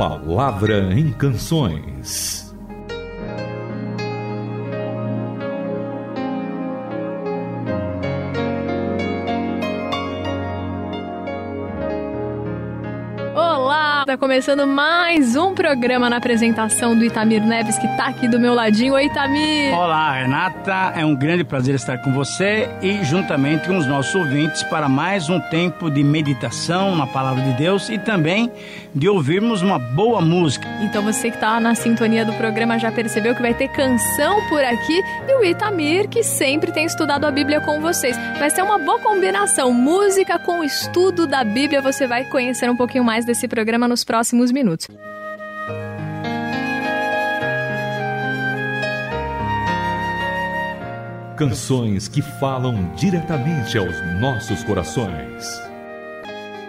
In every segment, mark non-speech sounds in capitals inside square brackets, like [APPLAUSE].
Palavra em Canções. Começando mais um programa na apresentação do Itamir Neves, que tá aqui do meu ladinho. Oi, Itamir! Olá, Renata. É um grande prazer estar com você e juntamente com os nossos ouvintes para mais um tempo de meditação na Palavra de Deus e também de ouvirmos uma boa música. Então você que tá na sintonia do programa já percebeu que vai ter canção por aqui e o Itamir, que sempre tem estudado a Bíblia com vocês. Vai ser uma boa combinação, música com estudo da Bíblia. Você vai conhecer um pouquinho mais desse programa no nos próximos minutos. Canções que falam diretamente aos nossos corações.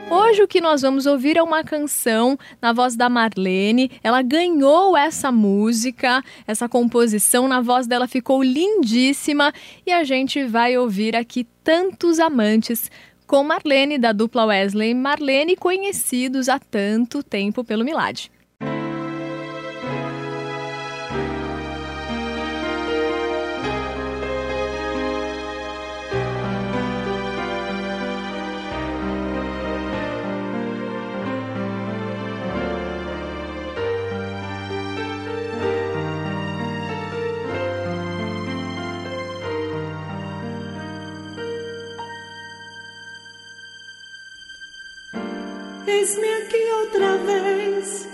Hoje o que nós vamos ouvir é uma canção na voz da Marlene. Ela ganhou essa música, essa composição, na voz dela ficou lindíssima e a gente vai ouvir aqui tantos amantes com Marlene, da dupla Wesley Marlene, conhecidos há tanto tempo pelo Milad. Eis-me aqui outra vez,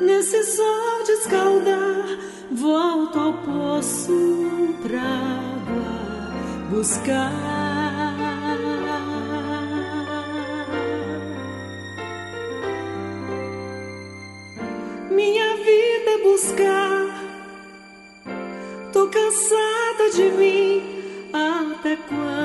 nesse sol de escaldar, volto ao poço pra água buscar. Minha vida é buscar, tô cansada de mim, até quando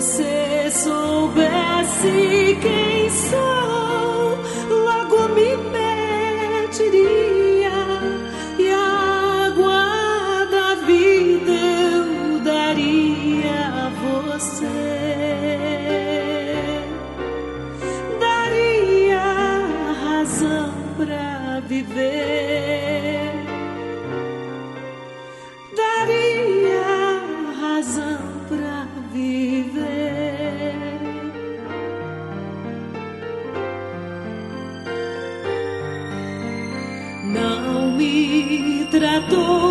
você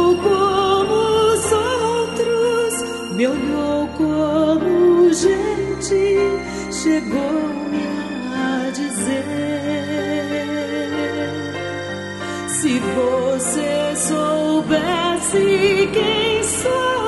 tratou como os outros, me olhou como gente, chegou-me a dizer. Se você soubesse quem sou,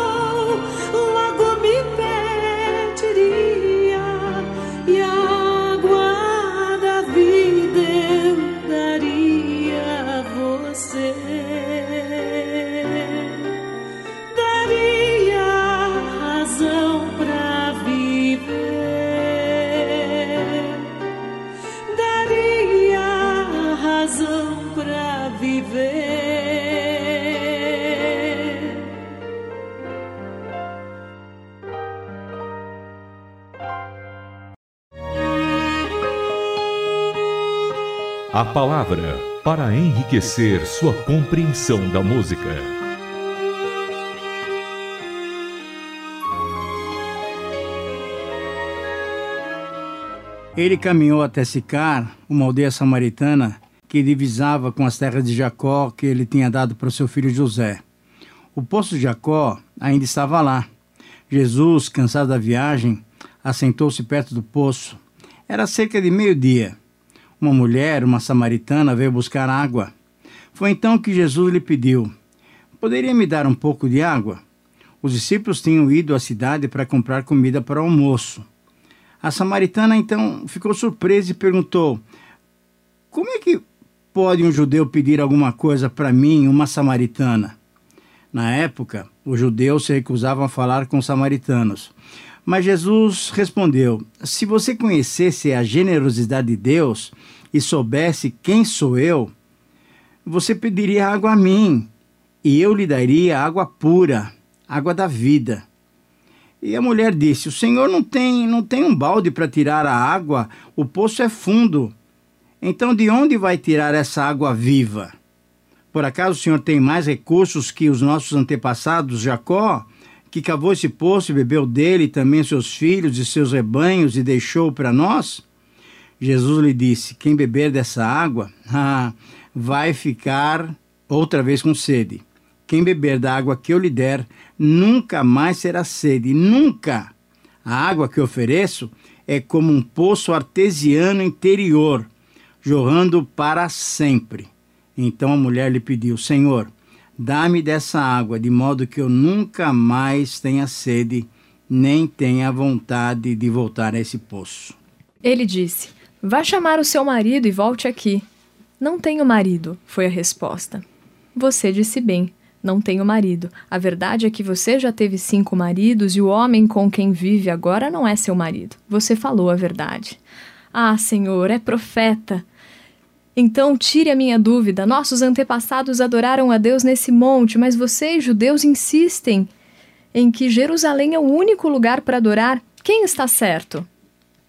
A palavra para enriquecer sua compreensão da música. Ele caminhou até Sicar, uma aldeia samaritana que divisava com as terras de Jacó que ele tinha dado para seu filho José. O poço de Jacó ainda estava lá. Jesus, cansado da viagem, assentou-se perto do poço. Era cerca de meio-dia. Uma mulher, uma samaritana, veio buscar água. Foi então que Jesus lhe pediu: Poderia me dar um pouco de água? Os discípulos tinham ido à cidade para comprar comida para o almoço. A samaritana então ficou surpresa e perguntou: Como é que pode um judeu pedir alguma coisa para mim, uma samaritana? Na época, os judeus se recusavam a falar com os samaritanos. Mas Jesus respondeu: Se você conhecesse a generosidade de Deus e soubesse quem sou eu, você pediria água a mim, e eu lhe daria água pura, água da vida. E a mulher disse: O senhor não tem, não tem um balde para tirar a água, o poço é fundo. Então, de onde vai tirar essa água viva? Por acaso o senhor tem mais recursos que os nossos antepassados, Jacó, que cavou esse poço e bebeu dele também seus filhos e seus rebanhos e deixou para nós? Jesus lhe disse: Quem beber dessa água, [LAUGHS] ah, vai ficar outra vez com sede. Quem beber da água que eu lhe der, nunca mais será sede, nunca. A água que ofereço é como um poço artesiano interior, jorrando para sempre. Então a mulher lhe pediu: Senhor, dá-me dessa água, de modo que eu nunca mais tenha sede, nem tenha vontade de voltar a esse poço. Ele disse: Vá chamar o seu marido e volte aqui. Não tenho marido, foi a resposta. Você disse bem não tenho marido. A verdade é que você já teve cinco maridos e o homem com quem vive agora não é seu marido. Você falou a verdade. Ah, Senhor, é profeta. Então tire a minha dúvida. Nossos antepassados adoraram a Deus nesse monte, mas vocês, judeus, insistem em que Jerusalém é o único lugar para adorar. Quem está certo?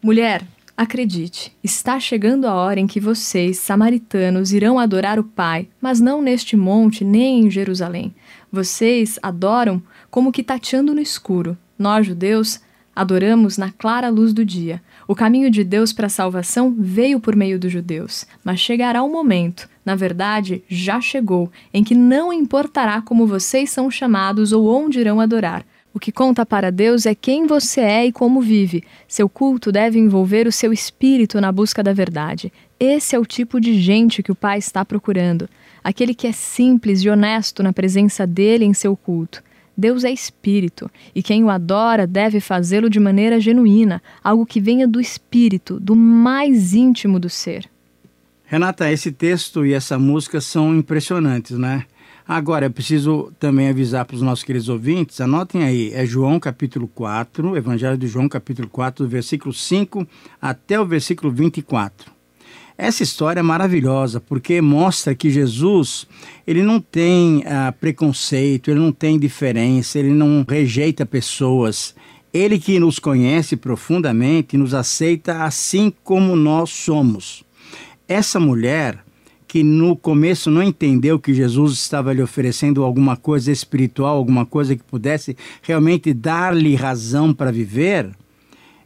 Mulher, Acredite, está chegando a hora em que vocês, samaritanos, irão adorar o Pai, mas não neste monte nem em Jerusalém. Vocês adoram como que tateando no escuro. Nós, judeus, adoramos na clara luz do dia. O caminho de Deus para a salvação veio por meio dos judeus, mas chegará um momento, na verdade, já chegou, em que não importará como vocês são chamados ou onde irão adorar. O que conta para Deus é quem você é e como vive. Seu culto deve envolver o seu espírito na busca da verdade. Esse é o tipo de gente que o Pai está procurando. Aquele que é simples e honesto na presença dele em seu culto. Deus é espírito, e quem o adora deve fazê-lo de maneira genuína, algo que venha do espírito, do mais íntimo do ser. Renata, esse texto e essa música são impressionantes, né? Agora, é preciso também avisar para os nossos queridos ouvintes, anotem aí, é João capítulo 4, Evangelho de João capítulo 4, do versículo 5 até o versículo 24. Essa história é maravilhosa porque mostra que Jesus ele não tem ah, preconceito, ele não tem diferença, ele não rejeita pessoas. Ele que nos conhece profundamente nos aceita assim como nós somos. Essa mulher, que no começo não entendeu que Jesus estava lhe oferecendo alguma coisa espiritual, alguma coisa que pudesse realmente dar-lhe razão para viver,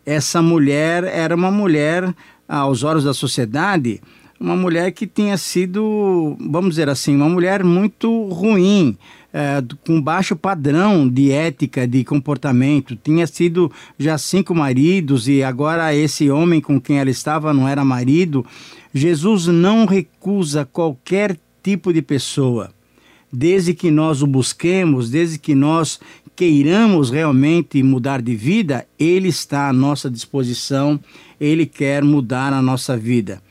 essa mulher era uma mulher, aos olhos da sociedade, uma mulher que tinha sido, vamos dizer assim, uma mulher muito ruim, é, com baixo padrão de ética, de comportamento. Tinha sido já cinco maridos e agora esse homem com quem ela estava não era marido. Jesus não recusa qualquer tipo de pessoa, desde que nós o busquemos, desde que nós queiramos realmente mudar de vida, ele está à nossa disposição, ele quer mudar a nossa vida.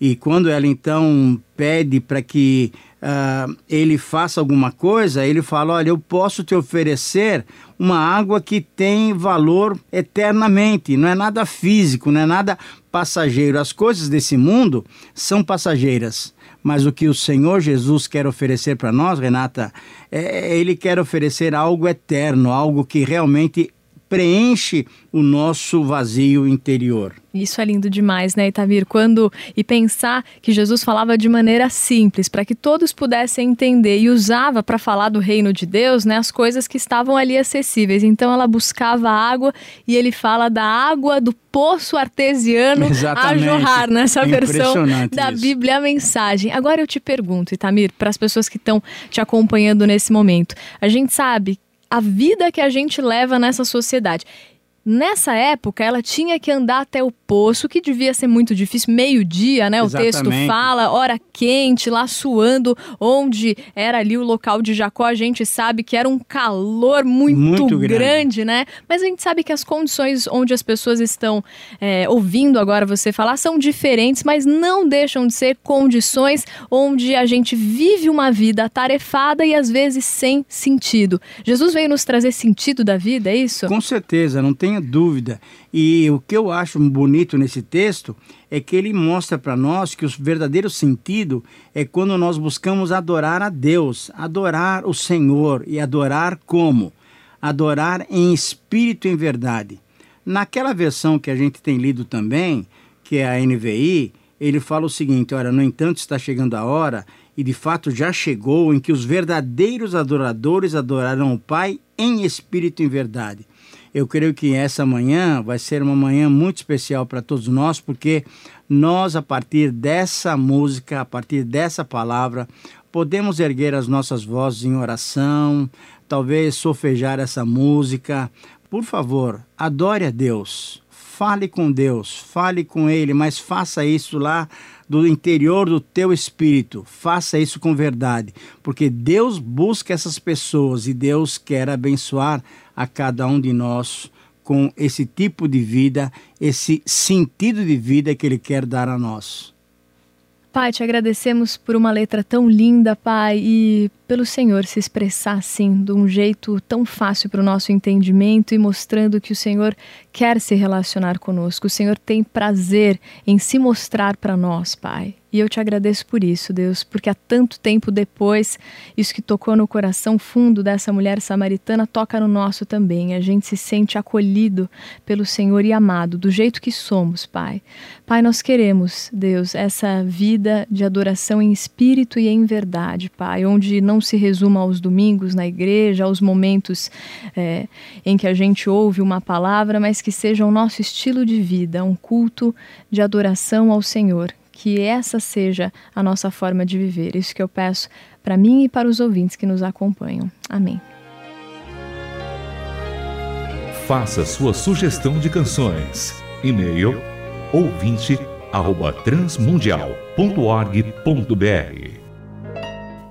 E quando ela então pede para que uh, ele faça alguma coisa, ele fala: Olha, eu posso te oferecer uma água que tem valor eternamente, não é nada físico, não é nada passageiro. As coisas desse mundo são passageiras. Mas o que o Senhor Jesus quer oferecer para nós, Renata, é, ele quer oferecer algo eterno, algo que realmente preenche o nosso vazio interior. Isso é lindo demais, né, Itamir? Quando e pensar que Jesus falava de maneira simples, para que todos pudessem entender e usava para falar do reino de Deus, né, as coisas que estavam ali acessíveis. Então ela buscava água e ele fala da água do poço artesiano Exatamente. a jorrar nessa É versão da isso. Bíblia a mensagem. Agora eu te pergunto, Itamir, para as pessoas que estão te acompanhando nesse momento, a gente sabe a vida que a gente leva nessa sociedade. Nessa época, ela tinha que andar até o poço, que devia ser muito difícil, meio-dia, né? O texto Exatamente. fala, hora quente, lá suando, onde era ali o local de Jacó, a gente sabe que era um calor muito, Muito grande. grande. né? Mas a gente sabe que as condições onde as pessoas estão é, ouvindo agora você falar são diferentes, mas não deixam de ser condições onde a gente vive uma vida atarefada e às vezes sem sentido. Jesus veio nos trazer sentido da vida, é isso? Com certeza, não dúvida. E o que eu acho bonito nesse texto é que ele mostra para nós que o verdadeiro sentido é quando nós buscamos adorar a Deus, adorar o Senhor e adorar como? Adorar em espírito e em verdade. Naquela versão que a gente tem lido também, que é a NVI, ele fala o seguinte: olha, no entanto, está chegando a hora, e de fato já chegou, em que os verdadeiros adoradores adorarão o Pai em espírito e em verdade. Eu creio que essa manhã vai ser uma manhã muito especial para todos nós, porque nós, a partir dessa música, a partir dessa palavra, podemos erguer as nossas vozes em oração, talvez sofejar essa música. Por favor, adore a Deus, fale com Deus, fale com Ele, mas faça isso lá do interior do teu espírito. Faça isso com verdade, porque Deus busca essas pessoas e Deus quer abençoar a cada um de nós com esse tipo de vida, esse sentido de vida que Ele quer dar a nós. Pai, te agradecemos por uma letra tão linda, Pai, e pelo Senhor se expressar assim, de um jeito tão fácil para o nosso entendimento e mostrando que o Senhor quer se relacionar conosco. O Senhor tem prazer em se mostrar para nós, Pai. E eu te agradeço por isso, Deus, porque há tanto tempo depois, isso que tocou no coração fundo dessa mulher samaritana toca no nosso também. A gente se sente acolhido pelo Senhor e amado, do jeito que somos, Pai. Pai, nós queremos, Deus, essa vida de adoração em espírito e em verdade, Pai, onde não se resuma aos domingos na igreja, aos momentos é, em que a gente ouve uma palavra, mas que seja o nosso estilo de vida, um culto de adoração ao Senhor que essa seja a nossa forma de viver. Isso que eu peço para mim e para os ouvintes que nos acompanham. Amém. Faça sua sugestão de canções. E-mail ouvinte@transmundial.org.br.